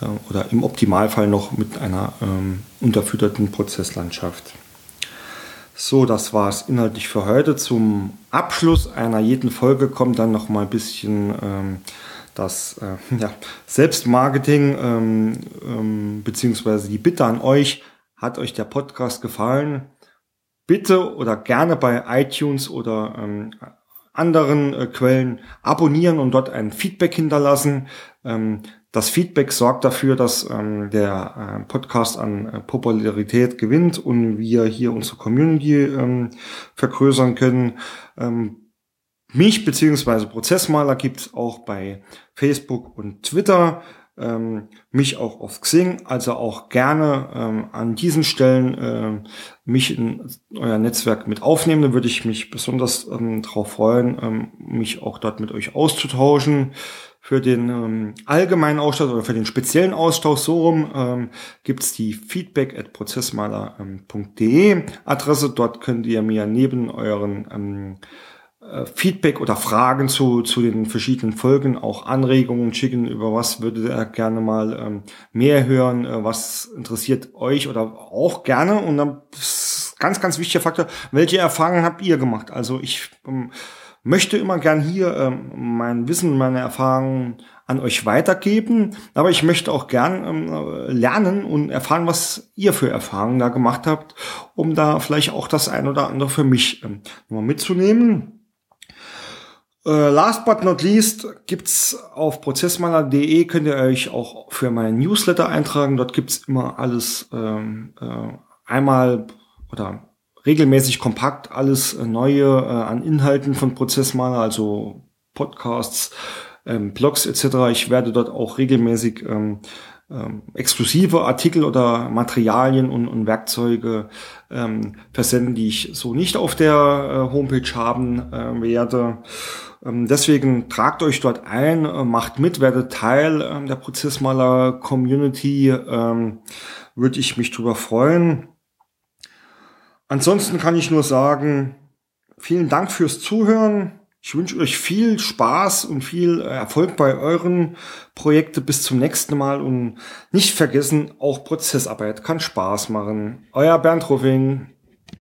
S1: äh, oder im Optimalfall noch mit einer ähm, unterfütterten Prozesslandschaft. So, das war's inhaltlich für heute. Zum Abschluss einer jeden Folge kommt dann noch mal ein bisschen ähm, das äh, ja, Selbstmarketing ähm, ähm, beziehungsweise die Bitte an euch. Hat euch der Podcast gefallen? Bitte oder gerne bei iTunes oder ähm, anderen äh, Quellen abonnieren und dort ein Feedback hinterlassen. Ähm, das Feedback sorgt dafür, dass ähm, der äh, Podcast an äh, Popularität gewinnt und wir hier unsere Community ähm, vergrößern können. Ähm, mich beziehungsweise Prozessmaler gibt's auch bei Facebook und Twitter, ähm, mich auch auf Xing, also auch gerne ähm, an diesen Stellen äh, mich in euer Netzwerk mit aufnehmen. Da würde ich mich besonders ähm, darauf freuen, ähm, mich auch dort mit euch auszutauschen. Für den ähm, allgemeinen Austausch oder für den speziellen Austausch so rum ähm, gibt die feedback at prozessmaler.de Adresse. Dort könnt ihr mir neben euren ähm, äh, Feedback oder Fragen zu, zu den verschiedenen Folgen, auch Anregungen schicken, über was würdet ihr gerne mal ähm, mehr hören, äh, was interessiert euch oder auch gerne. Und dann ganz, ganz wichtiger Faktor, welche Erfahrungen habt ihr gemacht? Also ich ähm, möchte immer gern hier ähm, mein Wissen, meine Erfahrungen an euch weitergeben. Aber ich möchte auch gern ähm, lernen und erfahren, was ihr für Erfahrungen da gemacht habt, um da vielleicht auch das ein oder andere für mich ähm, mitzunehmen. Äh, last but not least gibt's auf prozessmaler.de könnt ihr euch auch für meinen Newsletter eintragen. Dort gibt's immer alles ähm, äh, einmal oder regelmäßig kompakt alles äh, Neue äh, an Inhalten von Prozessmaler, also Podcasts, ähm, Blogs etc. Ich werde dort auch regelmäßig ähm, ähm, exklusive Artikel oder Materialien und, und Werkzeuge ähm, versenden, die ich so nicht auf der äh, Homepage haben äh, werde. Ähm, deswegen tragt euch dort ein, äh, macht mit, werdet Teil äh, der Prozessmaler-Community. Ähm, Würde ich mich drüber freuen. Ansonsten kann ich nur sagen, vielen Dank fürs Zuhören. Ich wünsche euch viel Spaß und viel äh, Erfolg bei euren Projekten. Bis zum nächsten Mal und nicht vergessen, auch Prozessarbeit kann Spaß machen. Euer Bernd Ruffing.